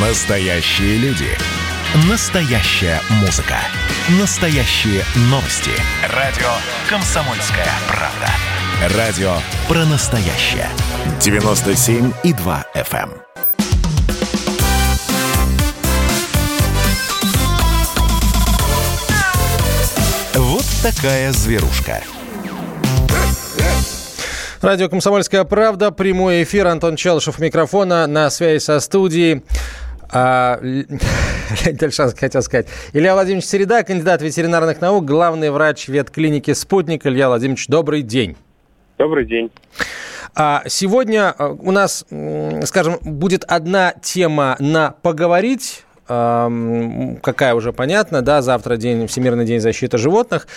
Настоящие люди. Настоящая музыка. Настоящие новости. Радио «Комсомольская правда». Радио про настоящее. 97,2 FM. Вот такая зверушка. Радио «Комсомольская правда», прямой эфир, Антон Челышев микрофона, на связи со студией. А, Леонид Альшанский хотел сказать. Илья Владимирович Середа, кандидат ветеринарных наук, главный врач ветклиники «Спутник». Илья Владимирович, добрый день. Добрый день. А сегодня а, у нас, скажем, будет одна тема на поговорить какая уже понятна, да, завтра день, Всемирный день защиты животных.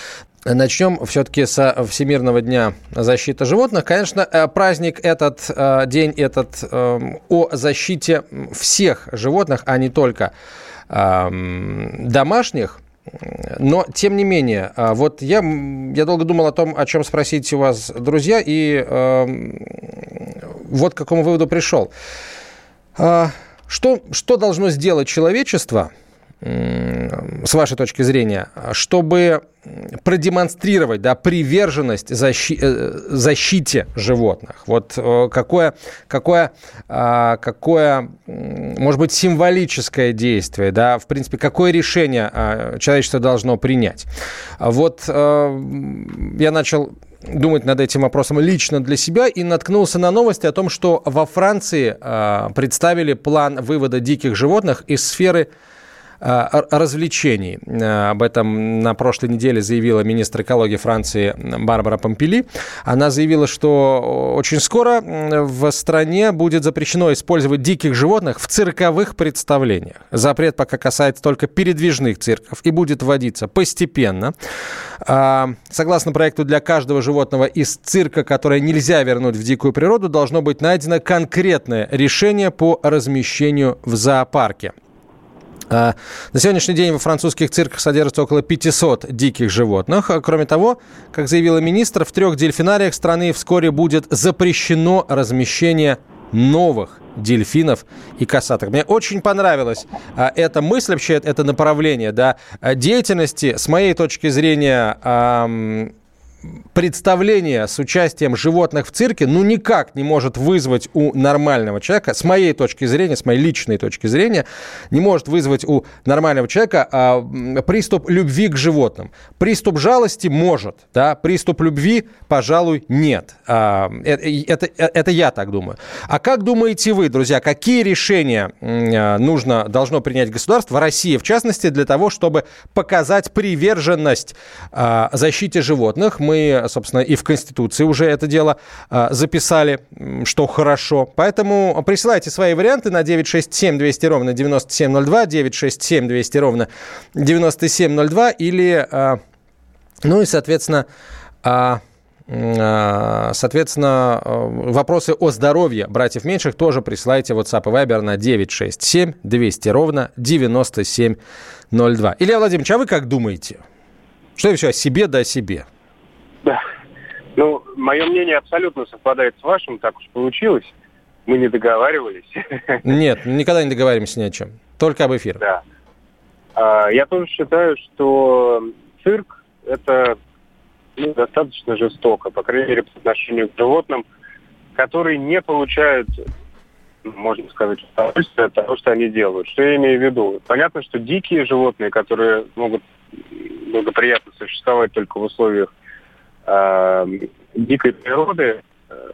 Начнем все-таки со Всемирного дня защиты животных. Конечно, э, праздник этот, э, день этот эм, о защите всех животных, а не только домашних. Но, тем не менее, э, вот я, я долго думал о том, о чем спросить у вас, друзья, и э, вот к какому выводу пришел. Что, что должно сделать человечество, с вашей точки зрения, чтобы продемонстрировать да, приверженность защи, э, защите животных? Вот э, какое, какое, а, какое, может быть, символическое действие, да, в принципе, какое решение а, человечество должно принять? Вот э, я начал думать над этим вопросом лично для себя и наткнулся на новости о том, что во Франции э, представили план вывода диких животных из сферы развлечений. Э, об этом на прошлой неделе заявила министр экологии Франции Барбара Помпели. Она заявила, что очень скоро в стране будет запрещено использовать диких животных в цирковых представлениях. Запрет пока касается только передвижных цирков и будет вводиться постепенно. Э, согласно проекту, для каждого животного из цирка, которое нельзя вернуть в дикую природу, должно быть найдено конкретное решение по размещению в зоопарке. А, на сегодняшний день во французских цирках содержится около 500 диких животных. А, кроме того, как заявила министр, в трех дельфинариях страны вскоре будет запрещено размещение новых дельфинов и касаток. Мне очень понравилась а, эта мысль, вообще это направление да, деятельности. С моей точки зрения, а, представление с участием животных в цирке ну никак не может вызвать у нормального человека, с моей точки зрения, с моей личной точки зрения, не может вызвать у нормального человека а, приступ любви к животным. Приступ жалости может, да, приступ любви, пожалуй, нет. А, это, это, это я так думаю. А как думаете вы, друзья, какие решения а, нужно, должно принять государство, Россия в частности, для того, чтобы показать приверженность а, защите животных? Мы мы, собственно, и в Конституции уже это дело а, записали, что хорошо. Поэтому присылайте свои варианты на 967 200 ровно 9702, 967 200 ровно 9702 или, а, ну и, соответственно, а, Соответственно, вопросы о здоровье братьев меньших тоже присылайте WhatsApp и Viber на 967 200 ровно 9702. Илья Владимирович, а вы как думаете? Что еще о себе да о себе? Ну, мое мнение абсолютно совпадает с вашим, так уж получилось. Мы не договаривались. Нет, никогда не договариваемся ни о чем. Только об эфире. Да. А, я тоже считаю, что цирк – это ну, достаточно жестоко, по крайней мере, по отношению к животным, которые не получают, можно сказать, удовольствие от того, что они делают. Что я имею в виду? Понятно, что дикие животные, которые могут благоприятно существовать только в условиях э, дикой природы э,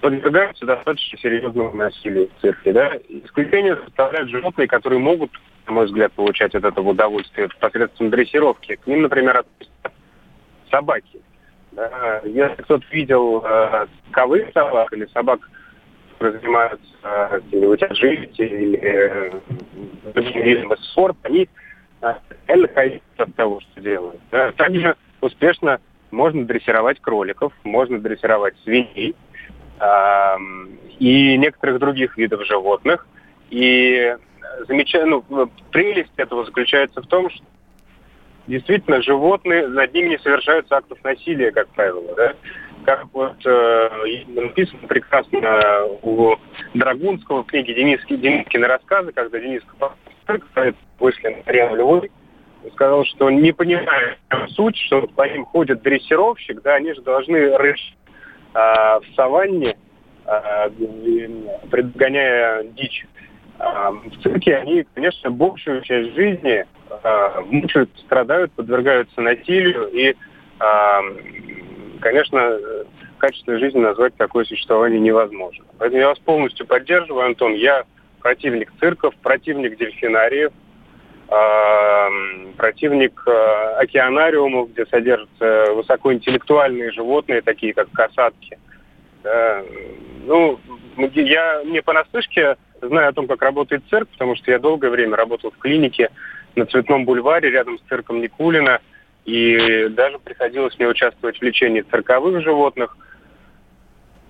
подвергаются достаточно серьезному насилию в цирке. Да? Исключение составляют животные, которые могут, на мой взгляд, получать от этого удовольствие посредством дрессировки. К ним, например, относятся собаки. Да? Если кто-то видел э, ковых собак или собак, которые занимаются э, или э, другим видом спорта, они э, реально от того, что делают. Да? Также успешно можно дрессировать кроликов, можно дрессировать свиней э, и некоторых других видов животных. И замечаю, ну, прелесть этого заключается в том, что действительно животные, над ними не совершаются актов насилия, как правило. Да? как вот э, написано прекрасно у Драгунского в книге Дениски, Денискины рассказы, когда Денис вышли на Львовой, сказал, что не понимая суть, что по ним ходит дрессировщик, да, они же должны рыть э, в саванне, э, предгоняя дичь. Э, в цирке они, конечно, большую часть жизни э, мучают, страдают, подвергаются насилию и э, конечно, качественной жизни назвать такое существование невозможно. Поэтому я вас полностью поддерживаю, Антон. Я противник цирков, противник дельфинариев, противник э, океанариумов, где содержатся высокоинтеллектуальные животные, такие как касатки. Ну, я не понаслышке знаю о том, как работает цирк, потому что я долгое время работал в клинике на Цветном бульваре рядом с цирком Никулина – и даже приходилось мне участвовать в лечении цирковых животных.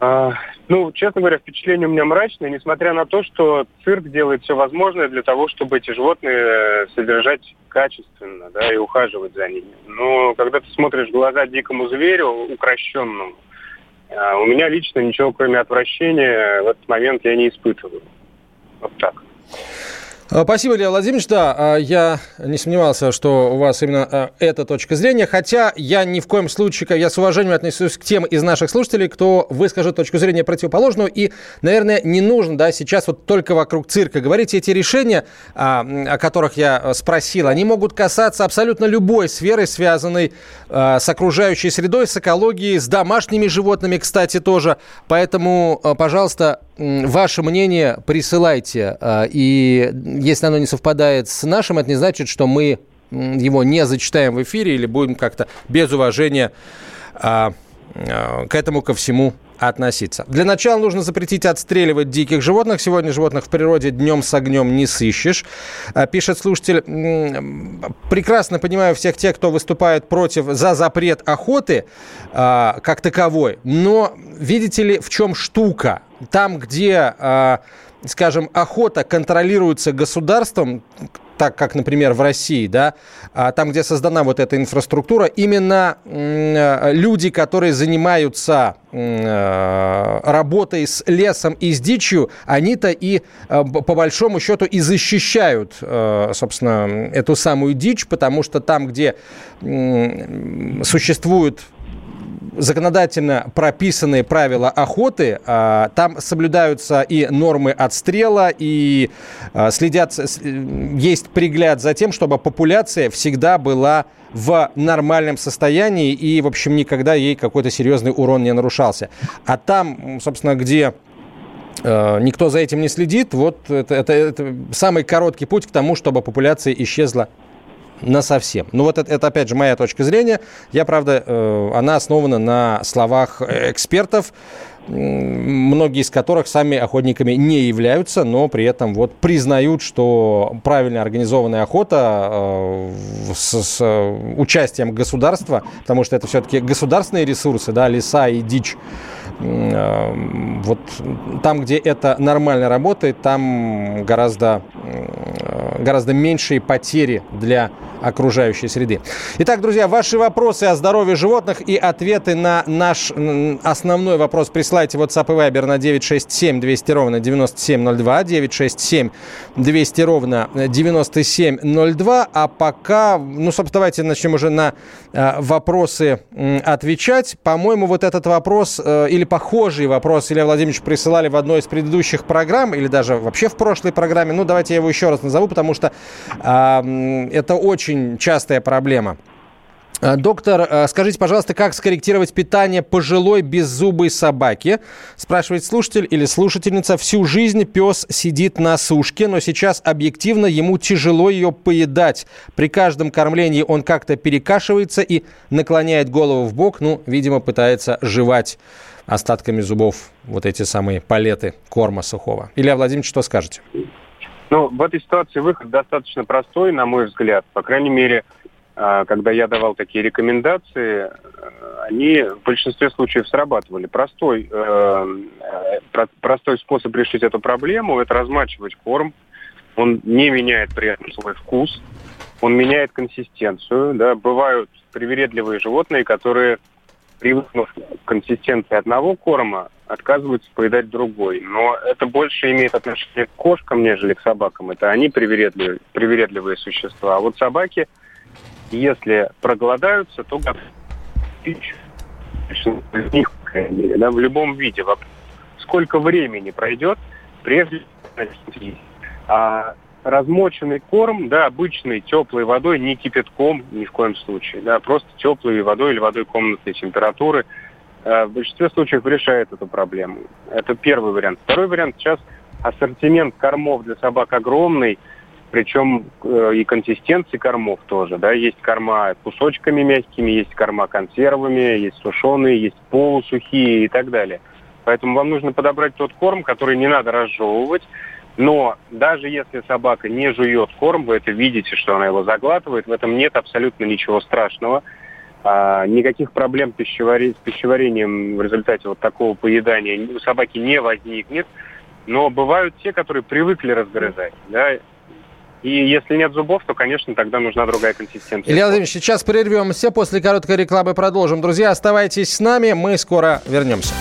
А, ну, честно говоря, впечатление у меня мрачное, несмотря на то, что цирк делает все возможное для того, чтобы эти животные содержать качественно, да, и ухаживать за ними. Но когда ты смотришь в глаза дикому зверю, укращенному, а, у меня лично ничего, кроме отвращения, в этот момент я не испытываю. Вот так. А, спасибо, Илья Владимирович. Да, а, я не сомневался, что у вас именно а, эта точка зрения. Хотя я ни в коем случае, я с уважением отношусь к тем из наших слушателей, кто выскажет точку зрения противоположную. И, наверное, не нужно да, сейчас вот только вокруг цирка говорить. Эти решения, о которых я спросил, они могут касаться абсолютно любой сферы, связанной с окружающей средой, с экологией, с домашними животными, кстати, тоже. Поэтому, пожалуйста, ваше мнение присылайте. И если оно не совпадает с нашим, это не значит, что мы его не зачитаем в эфире или будем как-то без уважения а, а, к этому ко всему относиться. Для начала нужно запретить отстреливать диких животных. Сегодня животных в природе днем с огнем не сыщешь. А, пишет слушатель, прекрасно понимаю всех тех, кто выступает против, за запрет охоты а, как таковой. Но видите ли, в чем штука? Там, где а, скажем, охота контролируется государством, так как, например, в России, да, а там, где создана вот эта инфраструктура, именно люди, которые занимаются э, работой с лесом и с дичью, они-то и, э, по большому счету, и защищают, э, собственно, эту самую дичь, потому что там, где существует законодательно прописанные правила охоты. А, там соблюдаются и нормы отстрела, и а, следят, есть пригляд за тем, чтобы популяция всегда была в нормальном состоянии и, в общем, никогда ей какой-то серьезный урон не нарушался. А там, собственно, где а, никто за этим не следит, вот это, это, это самый короткий путь к тому, чтобы популяция исчезла на совсем. Ну вот это, это опять же моя точка зрения. Я, правда, э, она основана на словах экспертов, многие из которых сами охотниками не являются, но при этом вот признают, что правильно организованная охота э, с, с участием государства, потому что это все-таки государственные ресурсы, да, леса и дичь, э, вот там, где это нормально работает, там гораздо, гораздо меньшие потери для окружающей среды. Итак, друзья, ваши вопросы о здоровье животных и ответы на наш основной вопрос присылайте WhatsApp и Viber на 967 200 ровно 9702, 967 200 ровно 9702. А пока, ну, собственно, давайте начнем уже на э, вопросы отвечать. По-моему, вот этот вопрос э, или похожий вопрос Илья Владимирович присылали в одной из предыдущих программ или даже вообще в прошлой программе. Ну, давайте я его еще раз назову, потому что э, это очень очень частая проблема. А, доктор, а, скажите, пожалуйста, как скорректировать питание пожилой беззубой собаки? Спрашивает слушатель или слушательница. Всю жизнь пес сидит на сушке, но сейчас объективно ему тяжело ее поедать. При каждом кормлении он как-то перекашивается и наклоняет голову в бок. Ну, видимо, пытается жевать остатками зубов вот эти самые палеты корма сухого. Илья Владимирович, что скажете? Ну, в этой ситуации выход достаточно простой, на мой взгляд. По крайней мере, а, когда я давал такие рекомендации, э, они в большинстве случаев срабатывали. Простой, э, простой способ решить эту проблему – это размачивать корм. Он не меняет при этом свой вкус, он меняет консистенцию. Да. Бывают привередливые животные, которые привыкнув к консистенции одного корма, отказываются поедать другой. Но это больше имеет отношение к кошкам, нежели к собакам. Это они привередливые, привередливые существа. А вот собаки, если проголодаются, то них, да, в любом виде. Сколько времени пройдет, прежде а размоченный корм, да, обычной теплой водой, не кипятком ни в коем случае, да, просто теплой водой или водой комнатной температуры, э, в большинстве случаев решает эту проблему. Это первый вариант. Второй вариант сейчас ассортимент кормов для собак огромный, причем э, и консистенции кормов тоже, да, есть корма кусочками мягкими, есть корма консервами, есть сушеные, есть полусухие и так далее. Поэтому вам нужно подобрать тот корм, который не надо разжевывать, но даже если собака не жует корм, вы это видите, что она его заглатывает, в этом нет абсолютно ничего страшного. А, никаких проблем пищевари... с пищеварением в результате вот такого поедания у собаки не возникнет. Но бывают те, которые привыкли разгрызать. Да? И если нет зубов, то, конечно, тогда нужна другая консистенция. Илья Владимирович, сейчас прервемся. После короткой рекламы продолжим. Друзья, оставайтесь с нами. Мы скоро вернемся.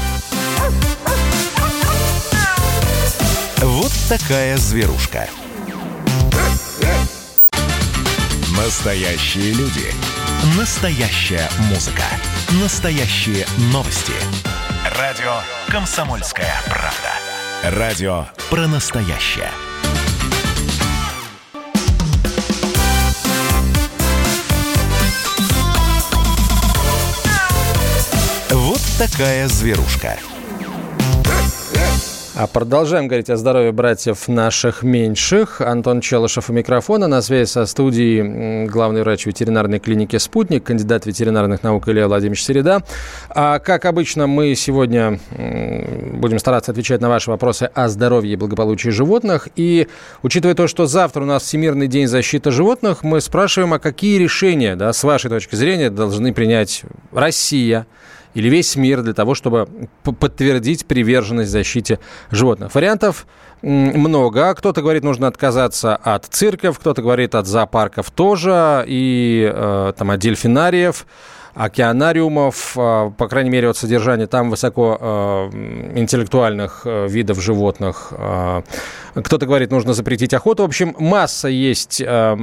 Такая зверушка. Настоящие люди. Настоящая музыка. Настоящие новости. Радио «Комсомольская правда». Радио про настоящее. Вот такая зверушка. А продолжаем говорить о здоровье братьев наших меньших. Антон Челышев у микрофона. На связи со студией главный врач ветеринарной клиники «Спутник», кандидат ветеринарных наук Илья Владимирович Середа. А как обычно, мы сегодня будем стараться отвечать на ваши вопросы о здоровье и благополучии животных. И учитывая то, что завтра у нас Всемирный день защиты животных, мы спрашиваем, а какие решения, да, с вашей точки зрения, должны принять Россия, или весь мир для того, чтобы подтвердить приверженность защите животных. Вариантов много. Кто-то говорит, нужно отказаться от цирков, кто-то говорит от зоопарков тоже, и э, там от дельфинариев океанариумов, э, по крайней мере, от содержания там высоко э, интеллектуальных э, видов животных. Э, кто-то говорит, нужно запретить охоту. В общем, масса есть, э,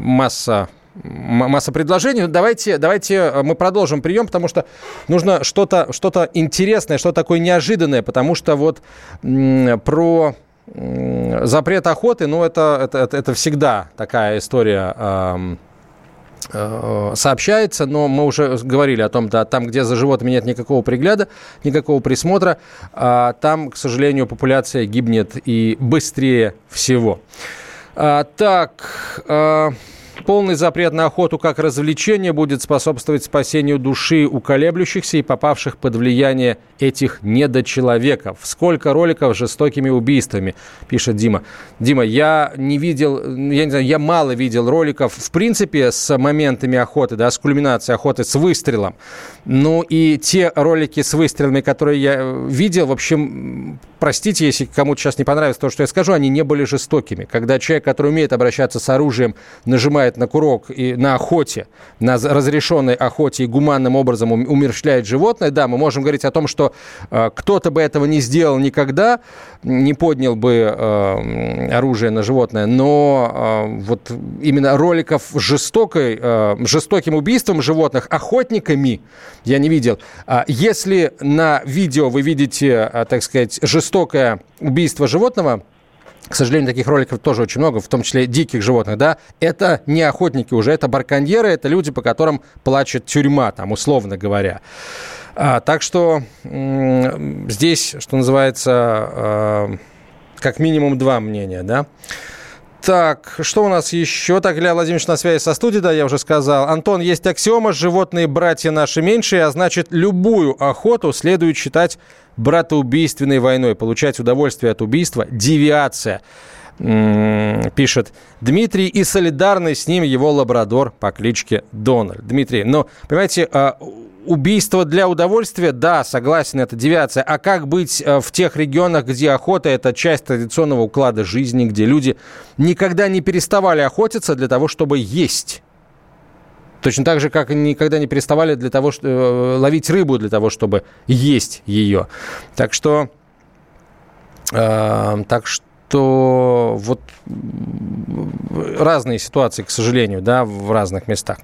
масса масса предложений. Давайте, давайте э, мы продолжим прием, потому что нужно что-то что интересное, что такое неожиданное, потому что вот про запрет охоты, ну, это, это, это, всегда такая история э, сообщается, но мы уже говорили о том, да, там, где за животными нет никакого пригляда, никакого присмотра, э, там, к сожалению, популяция гибнет и быстрее всего. А, так, э, Полный запрет на охоту как развлечение будет способствовать спасению души у колеблющихся и попавших под влияние этих недочеловеков. Сколько роликов с жестокими убийствами, пишет Дима. Дима, я не видел, я не знаю, я мало видел роликов, в принципе, с моментами охоты, да, с кульминацией охоты, с выстрелом. Ну и те ролики с выстрелами, которые я видел, в общем, простите, если кому-то сейчас не понравится то, что я скажу, они не были жестокими. Когда человек, который умеет обращаться с оружием, нажимает на курок и на охоте, на разрешенной охоте и гуманным образом умерщвляет животное, да, мы можем говорить о том, что э, кто-то бы этого не сделал никогда, не поднял бы э, оружие на животное, но э, вот именно роликов жестокой, э, жестоким убийством животных охотниками я не видел. А если на видео вы видите, э, так сказать, жестокое убийство животного, к сожалению, таких роликов тоже очень много, в том числе диких животных, да, это не охотники уже, это барканьеры, это люди, по которым плачет тюрьма, там, условно говоря. А, так что здесь, что называется, э, как минимум два мнения, да. Так, что у нас еще? Так, Илья Владимирович на связи со студией, да, я уже сказал. Антон, есть аксиома, животные братья наши меньшие, а значит, любую охоту следует считать братоубийственной войной. Получать удовольствие от убийства – девиация пишет Дмитрий, и солидарный с ним его лабрадор по кличке Дональд. Дмитрий, но, понимаете, а, убийство для удовольствия, да, согласен, это девиация. А как быть э, в тех регионах, где охота – это часть традиционного уклада жизни, где люди никогда не переставали охотиться для того, чтобы есть? Точно так же, как никогда не переставали для того, что, э, ловить рыбу для того, чтобы есть ее. Так что, э, так что что вот разные ситуации, к сожалению, да, в разных местах.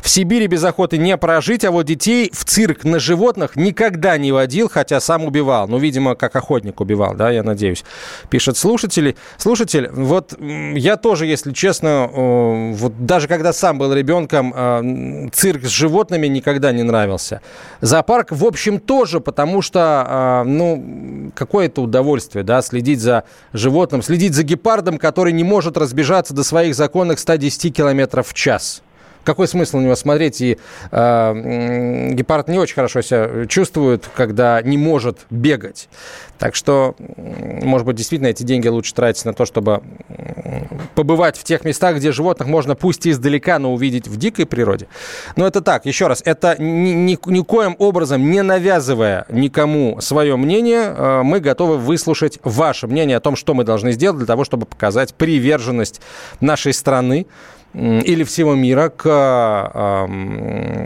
В Сибири без охоты не прожить, а вот детей в цирк на животных никогда не водил, хотя сам убивал. Ну, видимо, как охотник убивал, да, я надеюсь. Пишет слушатели. Слушатель, вот я тоже, если честно, вот даже когда сам был ребенком, а, цирк с животными никогда не нравился. Зоопарк, в общем, тоже, потому что, а, ну, какое-то удовольствие, да, следить за животными животным, следить за гепардом, который не может разбежаться до своих законных 110 км в час какой смысл на него смотреть? И э, гепард не очень хорошо себя чувствует, когда не может бегать. Так что, может быть, действительно эти деньги лучше тратить на то, чтобы побывать в тех местах, где животных можно пусть и издалека, но увидеть в дикой природе. Но это так, еще раз, это ни, ни, никоим образом не навязывая никому свое мнение, э, мы готовы выслушать ваше мнение о том, что мы должны сделать для того, чтобы показать приверженность нашей страны или всего мира к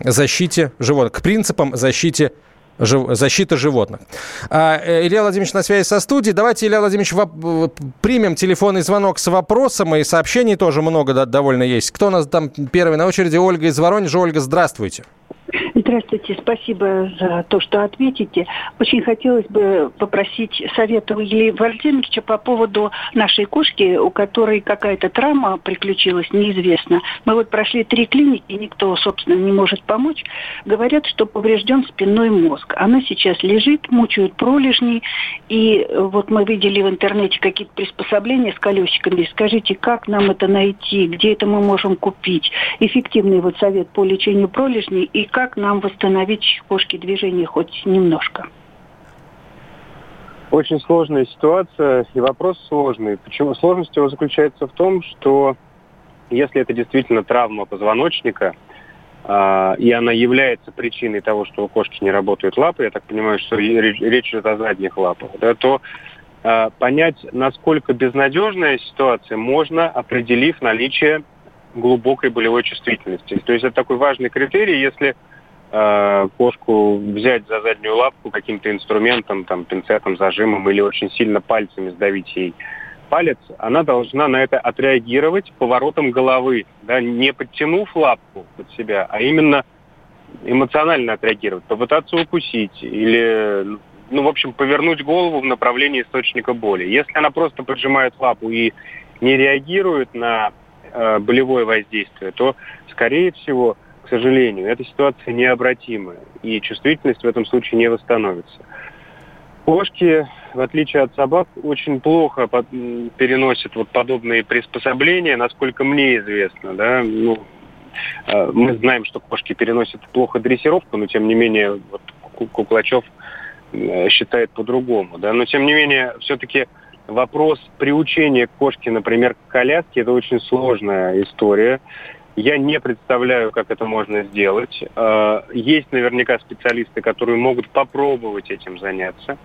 защите животных, к принципам защите защиты животных. А, э, Илья Владимирович на связи со студией. Давайте, Илья Владимирович, воп- примем телефонный звонок с вопросом, и сообщений тоже много да, довольно есть. Кто у нас там первый на очереди? Ольга из Воронежа. Ольга, здравствуйте. Здравствуйте, спасибо за то, что ответите. Очень хотелось бы попросить совета у Ильи Владимировича по поводу нашей кошки, у которой какая-то травма приключилась, неизвестно. Мы вот прошли три клиники, никто, собственно, не может помочь. Говорят, что поврежден спинной мозг. Она сейчас лежит, мучают пролежни, и вот мы видели в интернете какие-то приспособления с колесиками. Скажите, как нам это найти, где это мы можем купить? Эффективный вот совет по лечению пролежней и как нам восстановить кошки движения хоть немножко? Очень сложная ситуация и вопрос сложный. Почему сложность его заключается в том, что если это действительно травма позвоночника, э, и она является причиной того, что у кошки не работают лапы, я так понимаю, что речь идет о задних лапах, да, то э, понять, насколько безнадежная ситуация, можно, определив наличие глубокой болевой чувствительности. То есть это такой важный критерий, если э, кошку взять за заднюю лапку каким-то инструментом, там, пинцетом, зажимом или очень сильно пальцами сдавить ей палец, она должна на это отреагировать поворотом головы, да, не подтянув лапку под себя, а именно эмоционально отреагировать, попытаться укусить или, ну, в общем, повернуть голову в направлении источника боли. Если она просто поджимает лапу и не реагирует на э, болевое воздействие, то, скорее всего, сожалению, эта ситуация необратимая, и чувствительность в этом случае не восстановится. Кошки, в отличие от собак, очень плохо под, переносят вот подобные приспособления, насколько мне известно. Да? Ну, э, мы знаем, что кошки переносят плохо дрессировку, но тем не менее вот, Куклачев э, считает по-другому. Да? Но тем не менее, все-таки вопрос приучения кошки, например, к коляске, это очень сложная история. Я не представляю, как это можно сделать. Э, есть наверняка специалисты, которые могут попробовать этим заняться.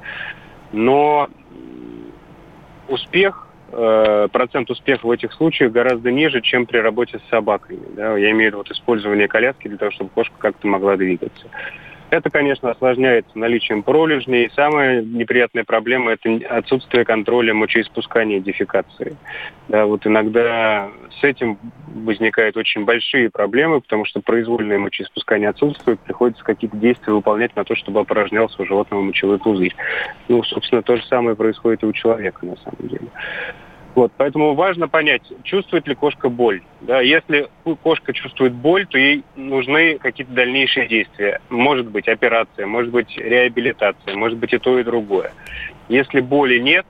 Но успех, э, процент успеха в этих случаях гораздо ниже, чем при работе с собаками. Я имею в виду использование коляски для того, чтобы кошка как-то могла двигаться. Это, конечно, осложняется наличием пролежней. И самая неприятная проблема – это отсутствие контроля мочеиспускания и дефекации. Да, вот иногда с этим возникают очень большие проблемы, потому что произвольное мочеиспускание отсутствует, приходится какие-то действия выполнять на то, чтобы опорожнялся у животного мочевой пузырь. Ну, собственно, то же самое происходит и у человека на самом деле. Вот, поэтому важно понять, чувствует ли кошка боль. Да, если кошка чувствует боль, то ей нужны какие-то дальнейшие действия. Может быть операция, может быть реабилитация, может быть и то, и другое. Если боли нет,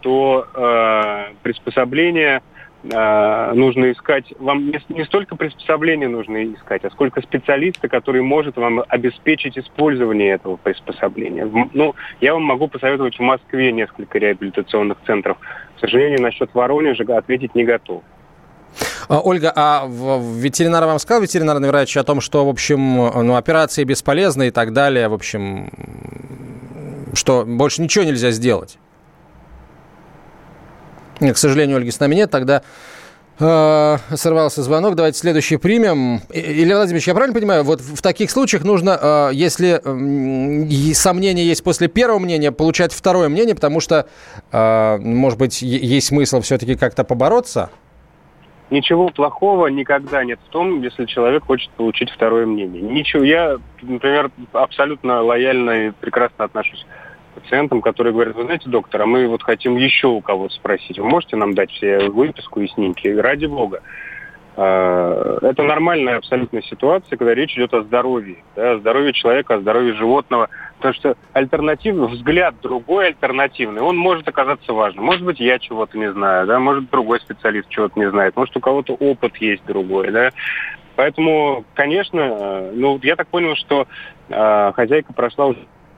то э, приспособление нужно искать. Вам не, не столько приспособления нужно искать, а сколько специалиста, который может вам обеспечить использование этого приспособления. Ну, я вам могу посоветовать в Москве несколько реабилитационных центров к сожалению, насчет Воронежа ответить не готов. А, Ольга, а ветеринар вам сказал, ветеринарный врач, о том, что, в общем, ну, операции бесполезны и так далее, в общем, что больше ничего нельзя сделать? К сожалению, Ольги с нами нет, тогда А, сорвался звонок. Давайте следующий примем. Илья Владимирович, я правильно понимаю, вот в таких случаях нужно, а, если сомнения есть после первого мнения, получать второе мнение, потому что, а, может быть, есть смысл все-таки как-то побороться? Ничего плохого никогда нет в том, если человек хочет получить второе мнение. Ничего. Я, например, абсолютно лояльно и прекрасно отношусь пациентам, которые говорят, вы знаете, доктор, а мы вот хотим еще у кого-то спросить, вы можете нам дать все выписку и снимки? Ради бога. А, это нормальная абсолютно ситуация, когда речь идет о здоровье, да, о здоровье человека, о здоровье животного. Потому что альтернативный взгляд другой альтернативный, он может оказаться важным. Может быть, я чего-то не знаю, да, может, другой специалист чего-то не знает, может, у кого-то опыт есть другой, да. Поэтому, конечно, ну, я так понял, что э, хозяйка прошла уже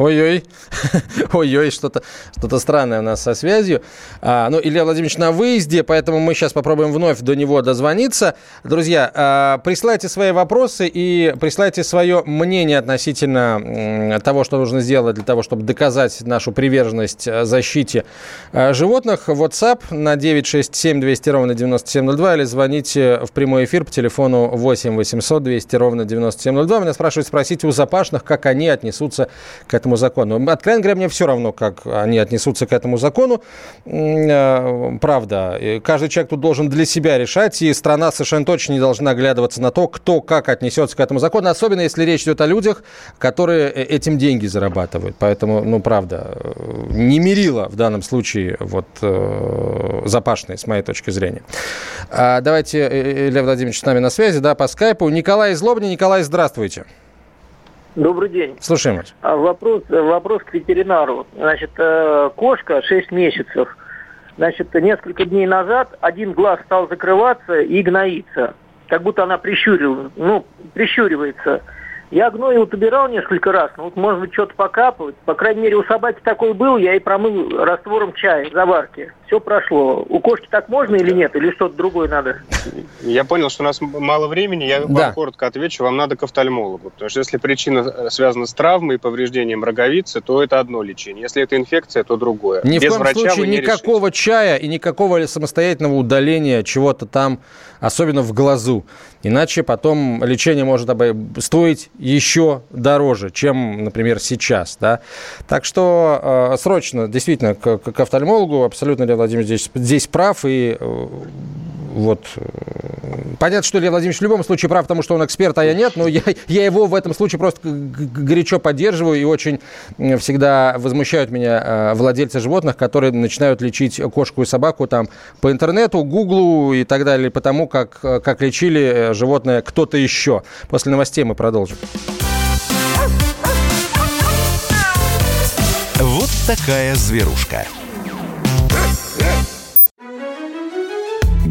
Ой-ой, ой-ой, что-то что странное у нас со связью. А, ну, Илья Владимирович на выезде, поэтому мы сейчас попробуем вновь до него дозвониться. Друзья, а, присылайте свои вопросы и присылайте свое мнение относительно того, что нужно сделать для того, чтобы доказать нашу приверженность а, защите а, животных. WhatsApp на 967 200 ровно 9702 или звоните в прямой эфир по телефону 8 800 200 ровно 9702. Меня спрашивают спросить у запашных, как они отнесутся к этому этому закону. Откровенно говоря, мне все равно, как они отнесутся к этому закону. Э, правда, каждый человек тут должен для себя решать, и страна совершенно точно не должна оглядываться на то, кто как отнесется к этому закону, особенно если речь идет о людях, которые э, этим деньги зарабатывают. Поэтому, ну, правда, э, не мерило в данном случае вот запашные, с моей точки зрения. А давайте, Илья Владимирович с нами на связи, да, по скайпу. Николай из. Николай, здравствуйте. Добрый день. Слушаем вас. А вопрос, вопрос к ветеринару. Значит, э, кошка 6 месяцев. Значит, несколько дней назад один глаз стал закрываться и гноиться. Как будто она прищурила, ну, прищуривается. Я гной вот убирал несколько раз, ну вот может быть что-то покапывать. По крайней мере у собаки такой был, я и промыл раствором чая, заварки. Все прошло. У кошки так можно или нет, или что-то другое надо? Я понял, что у нас мало времени, я да. вам коротко отвечу, вам надо к офтальмологу. Потому что если причина связана с травмой и повреждением роговицы, то это одно лечение. Если это инфекция, то другое. Ни Без в коем случае никакого решите. чая и никакого самостоятельного удаления чего-то там, особенно в глазу. Иначе потом лечение может стоить еще дороже, чем, например, сейчас. Да? Так что э, срочно, действительно, к, к офтальмологу. Абсолютно Илья Владимирович здесь, здесь прав. И э, вот э, понятно, что Илья Владимирович в любом случае прав, потому что он эксперт, а я нет, но я, я его в этом случае просто горячо поддерживаю и очень всегда возмущают меня э, владельцы животных, которые начинают лечить кошку и собаку там по интернету, гуглу и так далее, потому как, как лечили животное кто-то еще. После новостей мы продолжим. Вот такая зверушка.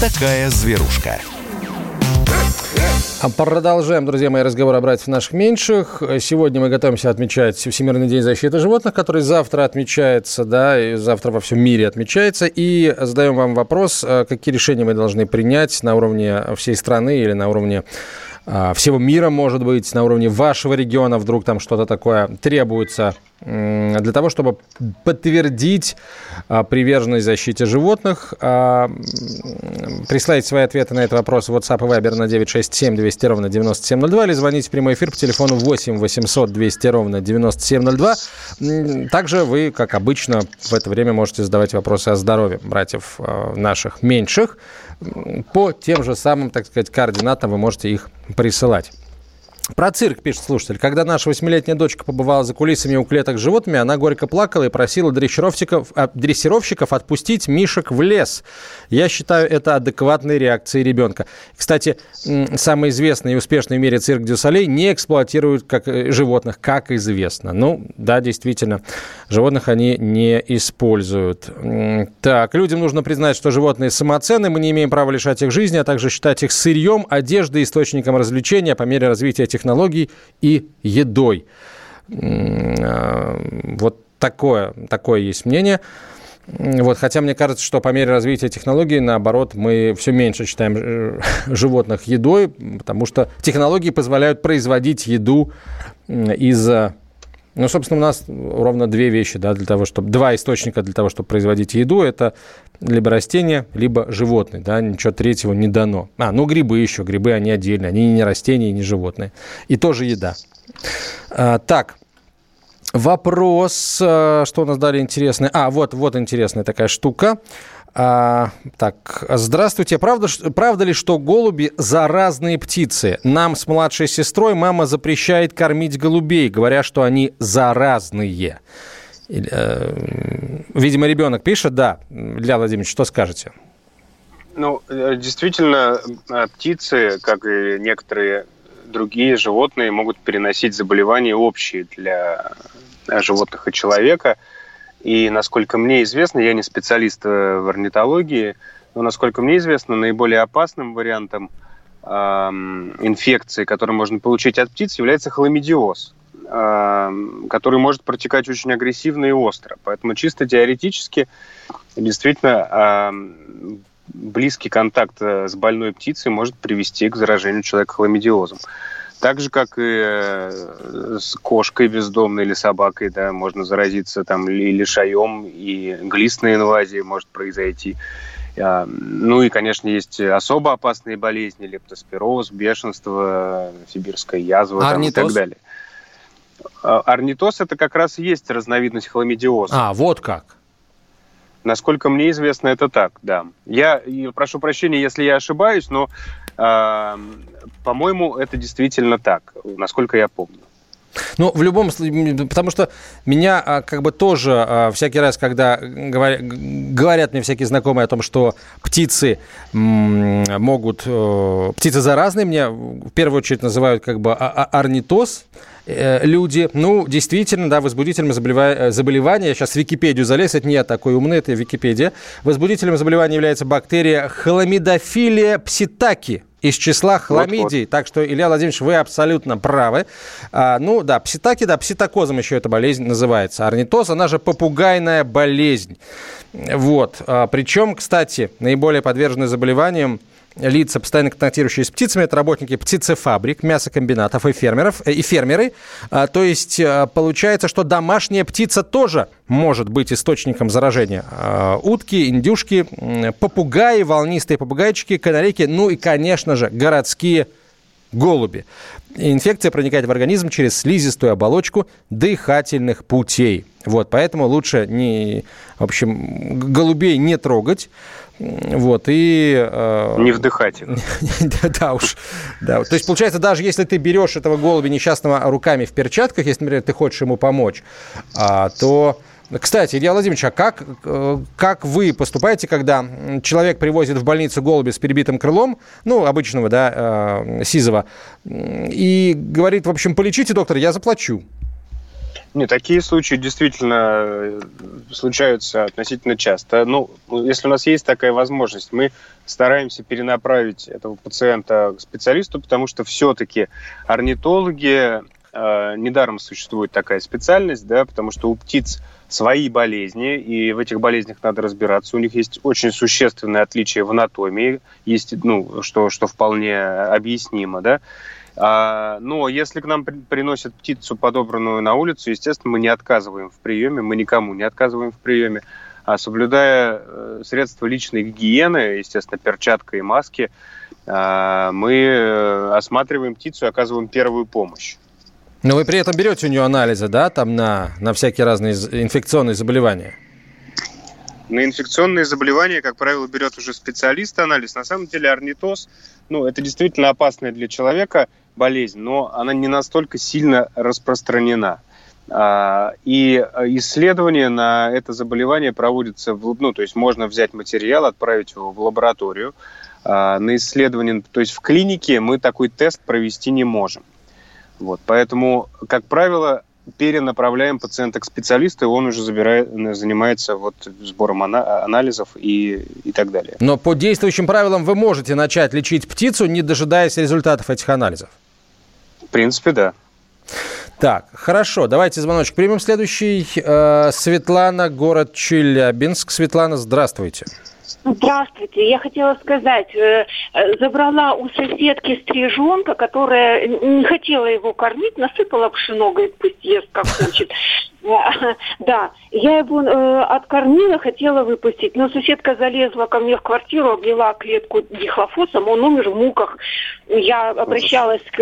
Такая зверушка. А продолжаем, друзья мои, разговор о братьях наших меньших. Сегодня мы готовимся отмечать Всемирный день защиты животных, который завтра отмечается, да, и завтра во всем мире отмечается. И задаем вам вопрос, а какие решения мы должны принять на уровне всей страны или на уровне всего мира, может быть, на уровне вашего региона вдруг там что-то такое требуется для того, чтобы подтвердить а, приверженность защите животных. А, присылайте свои ответы на этот вопрос в WhatsApp и Viber на 967 200 ровно 9702 или звоните в прямой эфир по телефону 8 800 200 ровно 9702. Также вы, как обычно, в это время можете задавать вопросы о здоровье братьев наших меньших. По тем же самым, так сказать, координатам вы можете их присылать. Про цирк пишет слушатель. Когда наша восьмилетняя дочка побывала за кулисами у клеток с животными, она горько плакала и просила дрессировщиков, а, дрессировщиков отпустить мишек в лес. Я считаю, это адекватной реакцией ребенка. Кстати, самый известный и успешный в мире цирк Дюсалей не эксплуатирует как, э, животных, как известно. Ну, да, действительно, животных они не используют. Так, людям нужно признать, что животные самоценны, мы не имеем права лишать их жизни, а также считать их сырьем, одеждой, источником развлечения по мере развития этих технологий и едой. А, вот такое, такое есть мнение. Вот, хотя мне кажется, что по мере развития технологий, наоборот, мы все меньше считаем э, животных едой, потому что технологии позволяют производить еду из ну, собственно, у нас ровно две вещи, да, для того, чтобы... Два источника для того, чтобы производить еду. Это либо растения, либо животные, да, ничего третьего не дано. А, ну, грибы еще, грибы, они отдельно, они не растения не животные. И тоже еда. А, так, вопрос, а, что у нас далее интересное? А, вот, вот интересная такая штука. А, так, здравствуйте. Правда, правда ли, что голуби заразные птицы? Нам с младшей сестрой мама запрещает кормить голубей, говоря, что они заразные. Э, видимо, ребенок пишет, да. Илья Владимирович, что скажете? Ну, э, действительно, э, птицы, как и некоторые другие животные, могут переносить заболевания общие для животных и человека – и, насколько мне известно, я не специалист э, в орнитологии, но, насколько мне известно, наиболее опасным вариантом э, инфекции, который можно получить от птиц, является хламидиоз, э, который может протекать очень агрессивно и остро. Поэтому чисто теоретически действительно э, близкий контакт э, с больной птицей может привести к заражению человека хламидиозом. Так же, как и э, с кошкой бездомной или собакой, да, можно заразиться там или лишаем, и глистная инвазия может произойти. А, ну и, конечно, есть особо опасные болезни, лептоспироз, бешенство, сибирская язва там, и так далее. А, орнитоз – это как раз и есть разновидность хламидиоза. А, вот как. Насколько мне известно, это так, да. Я прошу прощения, если я ошибаюсь, но по-моему, это действительно так, насколько я помню. Ну, в любом случае, потому что меня а, как бы тоже а, всякий раз, когда говорят, говорят мне всякие знакомые о том, что птицы могут, э, птицы заразные, мне в первую очередь называют как бы орнитоз, э, люди, ну, действительно, да, возбудителем э, заболевания, сейчас в Википедию залез, это не я такой умный, это Википедия, возбудителем заболевания является бактерия хламидофилия пситаки, из числа хламидий. Вот, вот. Так что, Илья Владимирович, вы абсолютно правы. А, ну да, пситаки, да, пситокозом еще эта болезнь называется. Орнитоз, она же попугайная болезнь. Вот. А, причем, кстати, наиболее подвержены заболеваниям лица, постоянно контактирующие с птицами, это работники птицефабрик, мясокомбинатов и фермеров, э, и фермеры. А, то есть а, получается, что домашняя птица тоже может быть источником заражения. А, утки, индюшки, попугаи, волнистые попугайчики, канарейки, ну и, конечно же, городские голуби. Инфекция проникает в организм через слизистую оболочку дыхательных путей. Вот, поэтому лучше не, в общем, голубей не трогать. Вот, и... Э, не вдыхать их. да, уж. Да. То есть, получается, даже если ты берешь этого голубя несчастного руками в перчатках, если, например, ты хочешь ему помочь, а, то... Кстати, Илья Владимирович, а как, э, как вы поступаете, когда человек привозит в больницу голубя с перебитым крылом, ну, обычного, да, э, сизого, и говорит, в общем, полечите, доктор, я заплачу. Не, такие случаи действительно э, случаются относительно часто. Ну, если у нас есть такая возможность, мы стараемся перенаправить этого пациента к специалисту, потому что все-таки орнитологи, э, недаром существует такая специальность, да, потому что у птиц свои болезни, и в этих болезнях надо разбираться. У них есть очень существенное отличие в анатомии, есть, ну, что, что вполне объяснимо, да. А, но если к нам приносят птицу, подобранную на улицу, естественно, мы не отказываем в приеме, мы никому не отказываем в приеме, а соблюдая э, средства личной гигиены, естественно, перчатка и маски, а, мы э, осматриваем птицу и оказываем первую помощь. Но вы при этом берете у нее анализы, да, там на, на всякие разные инфекционные заболевания? На инфекционные заболевания, как правило, берет уже специалист анализ. На самом деле орнитоз, ну, это действительно опасная для человека болезнь, но она не настолько сильно распространена. А, и исследования на это заболевание проводятся, в, ну, то есть можно взять материал, отправить его в лабораторию а, на исследование. То есть в клинике мы такой тест провести не можем. Вот, поэтому, как правило, перенаправляем пациента к специалисту, и он уже забирает, занимается вот сбором анализов и, и так далее. Но по действующим правилам вы можете начать лечить птицу, не дожидаясь результатов этих анализов? В принципе, да. Так, хорошо, давайте звоночек примем. Следующий. Э, Светлана, город Челябинск. Светлана, здравствуйте. Здравствуйте. Я хотела сказать, э, э, забрала у соседки стрижонка, которая не хотела его кормить, насыпала пшено, говорит, пусть ест как хочет. Да, я его э, откормила, хотела выпустить, но соседка залезла ко мне в квартиру, облила клетку дихлофосом, он умер в муках. Я обращалась к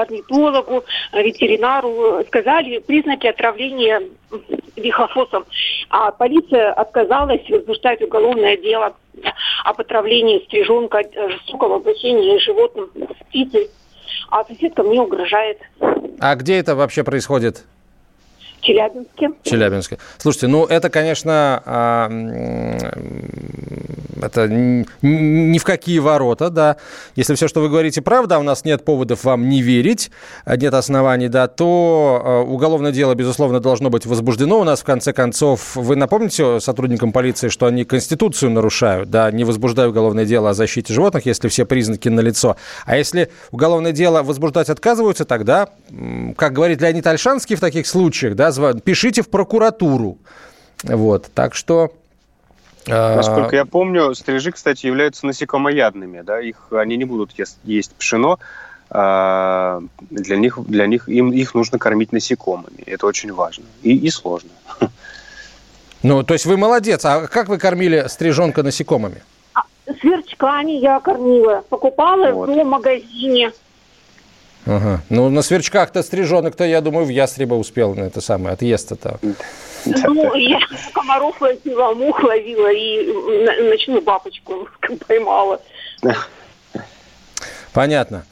орнитологу, ветеринару, сказали признаки отравления дихлофосом. А полиция отказалась возбуждать уголовное дело об отравлении стрижонка, жестокого обращения с животным, с птицей. А соседка мне угрожает. А где это вообще происходит? Челябинске. Челябинске. Слушайте, ну это, конечно, а, это ни в какие ворота, да. Если все, что вы говорите, правда, а у нас нет поводов вам не верить, а нет оснований, да, то уголовное дело, безусловно, должно быть возбуждено. У нас, в конце концов, вы напомните сотрудникам полиции, что они Конституцию нарушают, да, не возбуждая уголовное дело о защите животных, если все признаки налицо. А если уголовное дело возбуждать отказываются, тогда, как говорит Леонид Альшанский в таких случаях, да, пишите в прокуратуру. Вот, так что... А, Насколько я помню, стрижи, кстати, являются насекомоядными, да, их, они не будут есть, есть пшено, а, для них, для них им, их нужно кормить насекомыми. Это очень важно и, и сложно. Ну, то есть вы молодец. А как вы кормили стрижонка насекомыми? А, сверчками я кормила. Покупала вот. в магазине. Ага. Ну, на сверчках-то стриженок-то, я думаю, в ястреба успел на это самое, отъезд это. Ну, я комаров ловила, мух ловила и ночную бабочку поймала. Понятно.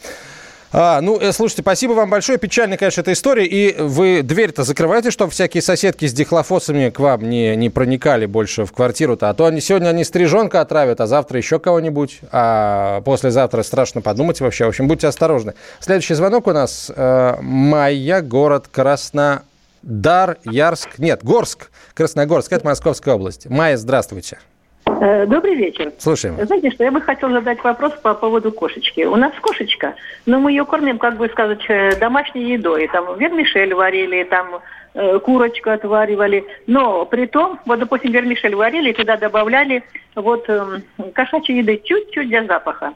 А, ну, э, слушайте, спасибо вам большое. Печальная, конечно, эта история. И вы дверь-то закрываете, чтобы всякие соседки с дихлофосами к вам не, не проникали больше в квартиру-то. А то они сегодня они стрижонка отравят, а завтра еще кого-нибудь. А послезавтра страшно подумать вообще. В общем, будьте осторожны. Следующий звонок у нас. Э, Майя, город Краснодар, Ярск. Нет, Горск. Красногорск. Это Московская область. Майя, здравствуйте. Э, добрый вечер. Слушаем. Знаете что, я бы хотела задать вопрос по поводу кошечки. У нас кошечка, но мы ее кормим, как бы сказать, э, домашней едой. Там вермишель варили, там э, курочку отваривали. Но при том, вот, допустим, вермишель варили, туда добавляли вот э, кошачьей еды чуть-чуть для запаха.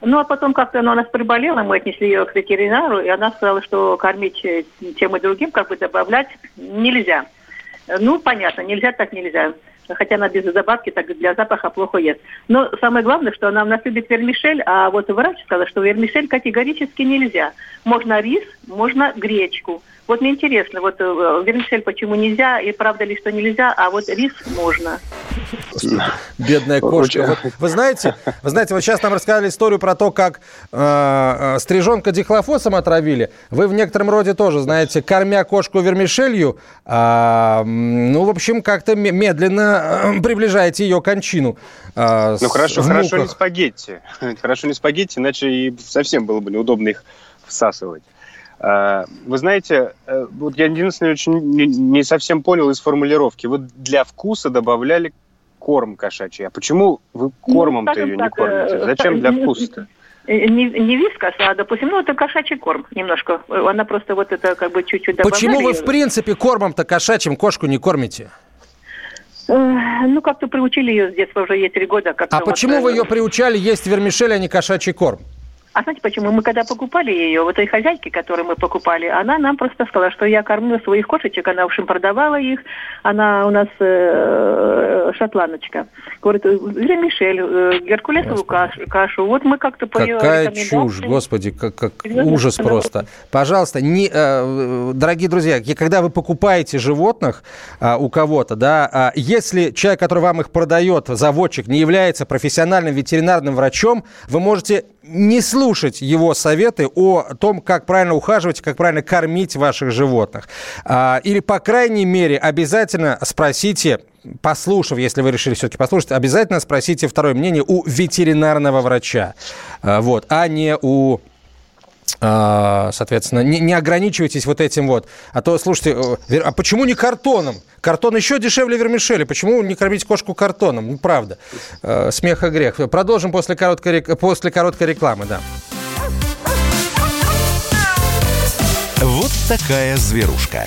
Ну, а потом как-то она у нас приболела, мы отнесли ее к ветеринару, и она сказала, что кормить э, тем и другим, как бы добавлять нельзя. Ну, понятно, нельзя так нельзя хотя она без добавки, так для запаха плохо ест. Но самое главное, что она у нас любит вермишель, а вот врач сказал, что вермишель категорически нельзя. Можно рис, можно гречку. Вот мне интересно, вот э, вермишель почему нельзя, и правда ли, что нельзя, а вот рис можно. Бедная кошка. Вот, вы знаете, вы знаете, вот сейчас нам рассказали историю про то, как э, э, стрижонка дихлофосом отравили. Вы в некотором роде тоже, знаете, кормя кошку вермишелью, э, ну, в общем, как-то медленно э, приближаете ее кончину. Э, ну, хорошо, хорошо не спагетти. Хорошо не спагетти, иначе и совсем было бы неудобно их всасывать. Э, вы знаете, э, вот я единственное очень не совсем понял из формулировки. Вы для вкуса добавляли корм кошачий. А почему вы ну, кормом-то ну, ее так, не кормите? Э, Зачем для вкуса-то? Не, не вискас, а, допустим, ну, это кошачий корм немножко. Она просто вот это как бы чуть-чуть добавляли. Почему вы, в принципе, кормом-то кошачьим кошку не кормите? Ну, как-то приучили ее с детства, уже ей три года. А почему вот, вы ее приучали есть вермишель, а не кошачий корм? А знаете почему? Мы когда покупали ее, вот этой хозяйки, которую мы покупали, она нам просто сказала, что я кормлю своих кошечек, она, в общем, продавала их, она у нас э, шотландочка. Говорит, для Мишель, э, геркулесовую кашу, кашу, вот мы как-то по Какая чушь, господи, как, как ужас просто. Пожалуйста, не, э, дорогие друзья, когда вы покупаете животных э, у кого-то, да, э, если человек, который вам их продает, заводчик, не является профессиональным ветеринарным врачом, вы можете не слушать его советы о том, как правильно ухаживать, как правильно кормить ваших животных. А, или, по крайней мере, обязательно спросите послушав, если вы решили все-таки послушать, обязательно спросите второе мнение у ветеринарного врача, а, вот, а не у соответственно, не, не ограничивайтесь вот этим вот. А то, слушайте, э, а почему не картоном? Картон еще дешевле вермишели. Почему не кормить кошку картоном? Ну, правда. Э, смех и грех. Продолжим после короткой, после короткой рекламы, да. Вот такая зверушка.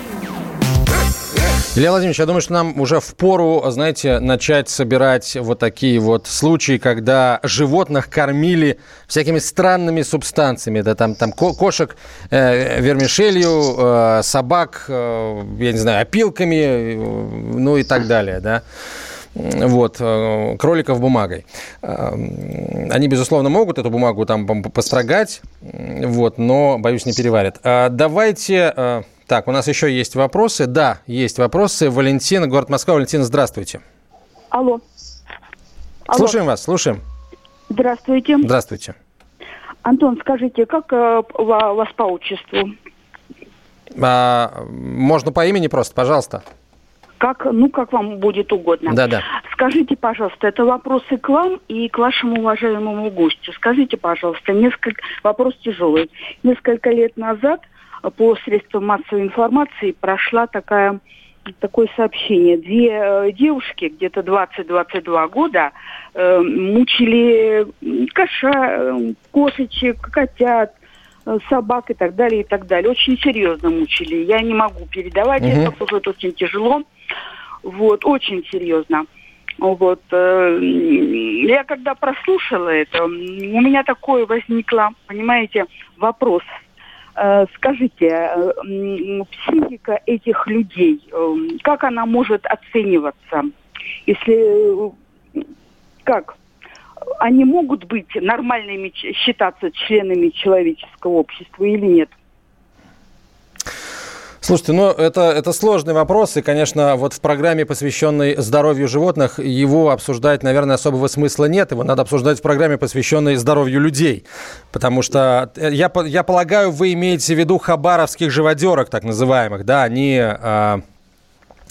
Илья Владимирович, я думаю, что нам уже в пору, знаете, начать собирать вот такие вот случаи, когда животных кормили всякими странными субстанциями. Да, там, там кошек э, вермишелью, э, собак, э, я не знаю, опилками, э, ну и так далее, да вот, э, кроликов бумагой. Э, они, безусловно, могут эту бумагу там построгать, вот, но, боюсь, не переварят. А давайте э, так, у нас еще есть вопросы. Да, есть вопросы. Валентина, город Москва. Валентина, здравствуйте. Алло. Алло. Слушаем вас, слушаем. Здравствуйте. Здравствуйте. Антон, скажите, как э, вас по отчеству? А, можно по имени просто, пожалуйста. Как, ну, как вам будет угодно. Да, да. Скажите, пожалуйста, это вопросы к вам и к вашему уважаемому гостю. Скажите, пожалуйста, несколько вопрос тяжелый. Несколько лет назад по средствам массовой информации прошла такая такое сообщение. Две э, девушки, где-то 20-22 года, э, мучили коша, э, кошечек, котят, э, собак и так далее, и так далее. Очень серьезно мучили. Я не могу передавать угу. это, потому что это очень тяжело. Вот, очень серьезно. Вот. Я когда прослушала это, у меня такое возникло, понимаете, вопрос – скажите, э, психика этих людей, э, как она может оцениваться? Если как? Они могут быть нормальными, считаться членами человеческого общества или нет? Слушайте, ну это, это сложный вопрос, и, конечно, вот в программе, посвященной здоровью животных, его обсуждать, наверное, особого смысла нет. Его надо обсуждать в программе, посвященной здоровью людей. Потому что, э, я, я полагаю, вы имеете в виду хабаровских живодерок, так называемых, да, они... А,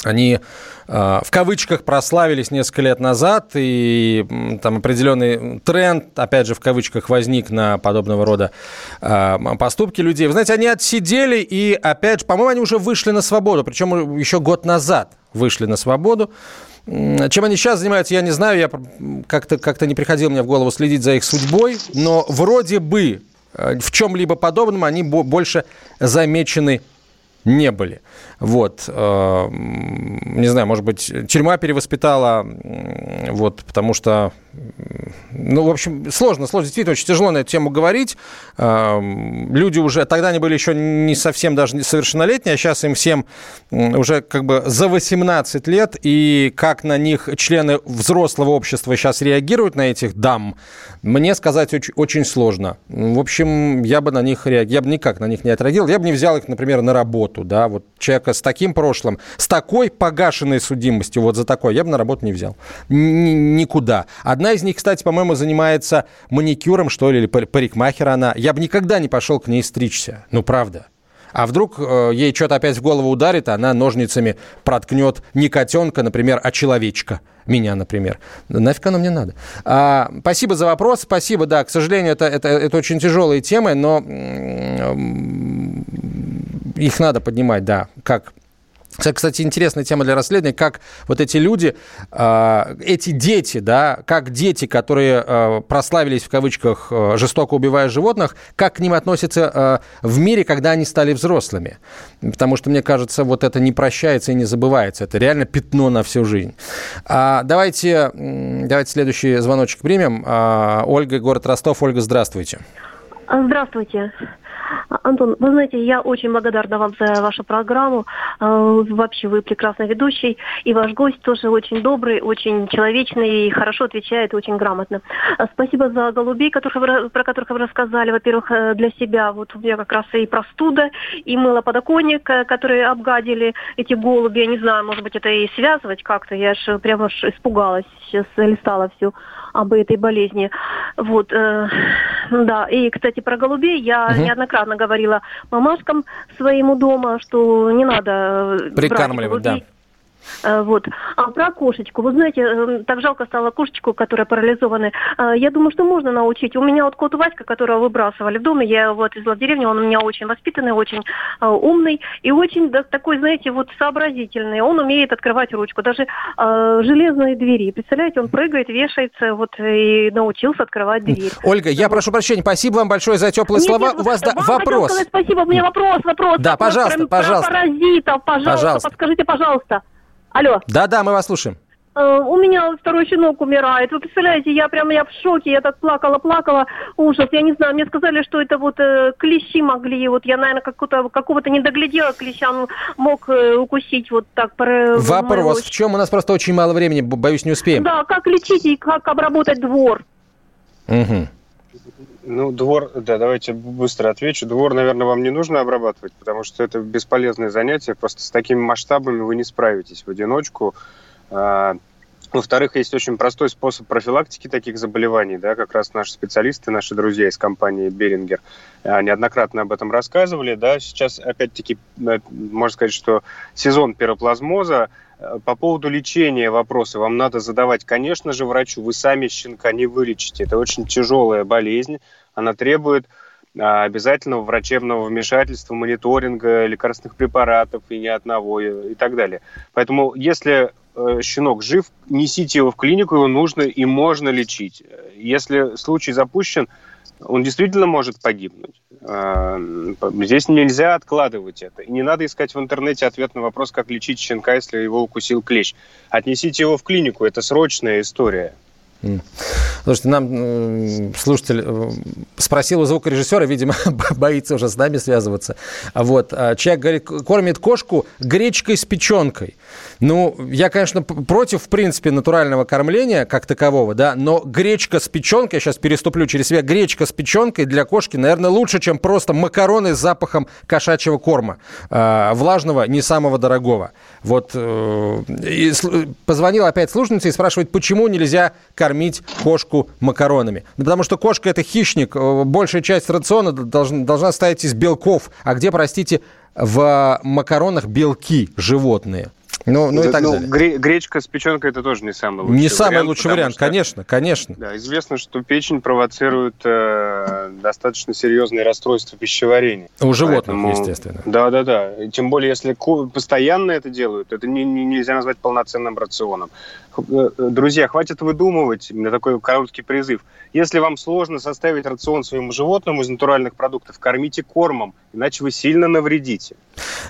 они э, в кавычках прославились несколько лет назад, и там определенный тренд, опять же, в кавычках возник на подобного рода э, поступки людей. Вы знаете, они отсидели, и опять же, по-моему, они уже вышли на свободу, причем еще год назад вышли на свободу. Чем они сейчас занимаются, я не знаю, я как-то как не приходил мне в голову следить за их судьбой, но вроде бы э, в чем-либо подобном они больше замечены не были. Вот. Э, не знаю, может быть, тюрьма перевоспитала, вот, потому что, ну, в общем, сложно, сложно, действительно, очень тяжело на эту тему говорить. Люди уже, тогда они были еще не совсем даже совершеннолетние, а сейчас им всем уже как бы за 18 лет, и как на них члены взрослого общества сейчас реагируют на этих дам, мне сказать очень, очень сложно. В общем, я бы на них реагировал, я бы никак на них не отреагировал, я бы не взял их, например, на работу, да, вот человека с таким прошлым, с такой погашенной судимостью, вот за такое, я бы на работу не взял. Н- никуда. Одна из них, кстати, по-моему, занимается маникюром, что ли, или парикмахер она. Я бы никогда не пошел к ней стричься. Ну, правда. А вдруг э, ей что-то опять в голову ударит, а она ножницами проткнет не котенка, например, а человечка. Меня, например. Нафиг оно мне надо? А, спасибо за вопрос. Спасибо, да. К сожалению, это, это, это очень тяжелые темы, но их надо поднимать, да, как Кстати, интересная тема для расследования, как вот эти люди, э, эти дети, да, как дети, которые э, прославились в кавычках э, жестоко убивая животных, как к ним относятся в мире, когда они стали взрослыми. Потому что, мне кажется, вот это не прощается и не забывается. Это реально пятно на всю жизнь. А, давайте, давайте следующий звоночек примем. А, Ольга, город Ростов. Ольга, здравствуйте. Здравствуйте. Антон, вы знаете, я очень благодарна вам за вашу программу. Э, вообще вы прекрасный ведущий. И ваш гость тоже очень добрый, очень человечный и хорошо отвечает, очень грамотно. Э, спасибо за голубей, которых про которых вы рассказали. Во-первых, э, для себя. Вот у меня как раз и простуда, и мыло подоконник, которые обгадили эти голуби. Я не знаю, может быть, это и связывать как-то. Я же прямо аж испугалась. Сейчас листала все об этой болезни. Вот, э, да. И, кстати, про голубей я угу. неоднократно говорила мамашкам своему дома, что не надо прикармливать, да. Э, вот. А про кошечку. Вы знаете, э, так жалко стало кошечку, которая парализована. Э, я думаю, что можно научить. У меня вот кот Васька, которого выбрасывали в доме, я его отвезла в деревню, он у меня очень воспитанный, очень умный и очень такой, знаете, вот сообразительный. Он умеет открывать ручку, даже железные двери. Представляете, он прыгает, вешается, вот и научился открывать дверь. Ольга, я прошу прощения, спасибо вам большое за теплые нет, слова. Нет, у вас да, вопрос. Сказать спасибо, у меня вопрос, вопрос. Да, вопрос пожалуйста, про, пожалуйста. Про паразитов, пожалуйста, пожалуйста, подскажите, пожалуйста. Алло. Да-да, мы вас слушаем. Э, у меня второй щенок умирает. Вы представляете, я прямо я в шоке, я так плакала, плакала, ужас. Я не знаю, мне сказали, что это вот э, клещи могли, вот я, наверное, какого-то, какого-то не доглядела клеща, он мог э, укусить вот так. Вопрос, в чем? У нас просто очень мало времени, боюсь, не успеем. Да, как лечить и как обработать двор. Угу. Ну, двор, да, давайте быстро отвечу. Двор, наверное, вам не нужно обрабатывать, потому что это бесполезное занятие. Просто с такими масштабами вы не справитесь в одиночку. А, во-вторых, есть очень простой способ профилактики таких заболеваний, да, как раз наши специалисты, наши друзья из компании Берингер а, неоднократно об этом рассказывали, да, сейчас, опять-таки, э, можно сказать, что сезон пироплазмоза, по поводу лечения вопросы вам надо задавать, конечно же, врачу. Вы сами щенка не вылечите. Это очень тяжелая болезнь. Она требует а, обязательного врачебного вмешательства, мониторинга лекарственных препаратов и ни одного и так далее. Поэтому если э, щенок жив, несите его в клинику, его нужно и можно лечить. Если случай запущен, он действительно может погибнуть. А, здесь нельзя откладывать это. И не надо искать в интернете ответ на вопрос, как лечить щенка, если его укусил клещ. Отнесите его в клинику, это срочная история. Слушайте, нам слушатель э, спросил у звукорежиссера, видимо, боится уже с нами связываться. Вот. А человек говорит, кормит кошку гречкой с печенкой. Ну, я, конечно, против, в принципе, натурального кормления как такового, да, но гречка с печенкой, я сейчас переступлю через себя, гречка с печенкой для кошки, наверное, лучше, чем просто макароны с запахом кошачьего корма. Э, влажного, не самого дорогого. Вот. Э, и позвонил опять слушница и спрашивает, почему нельзя кормить кошку макаронами. Ну, потому что кошка – это хищник. Э, большая часть рациона должна, должна стоять из белков. А где, простите, в макаронах белки животные? Ну, ну и так ну, далее. Гречка с печенкой это тоже не самый лучший Не вариант, самый лучший вариант, что, конечно, конечно. Да, известно, что печень провоцирует э, достаточно серьезные расстройства пищеварения. У животных, Поэтому, естественно. Да, да, да. Тем более, если постоянно это делают, это не, не, нельзя назвать полноценным рационом. Э, друзья, хватит выдумывать, у меня такой короткий призыв. Если вам сложно составить рацион своему животному из натуральных продуктов, кормите кормом, иначе вы сильно навредите.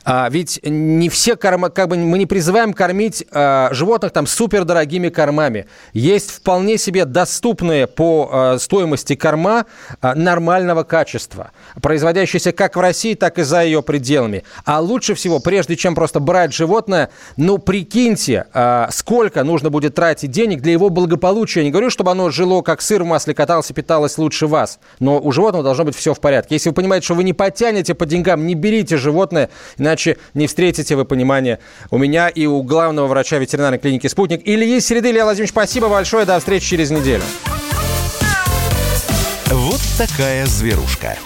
А, ведь не все корма, как бы мы не призываем кормить а, животных там супердорогими кормами. Есть вполне себе доступные по а, стоимости корма а, нормального качества, производящиеся как в России, так и за ее пределами. А лучше всего, прежде чем просто брать животное, ну прикиньте, а, сколько нужно будет тратить денег для его благополучия. Я не говорю, чтобы оно жило как сыр в масле, каталось и питалось лучше вас, но у животного должно быть все в порядке. Если вы понимаете, что вы не потянете по деньгам, не берите животное, иначе не встретите вы понимания у меня и у главного врача ветеринарной клиники «Спутник». Или есть среды, Илья Владимирович, спасибо большое, до встречи через неделю. Вот такая зверушка.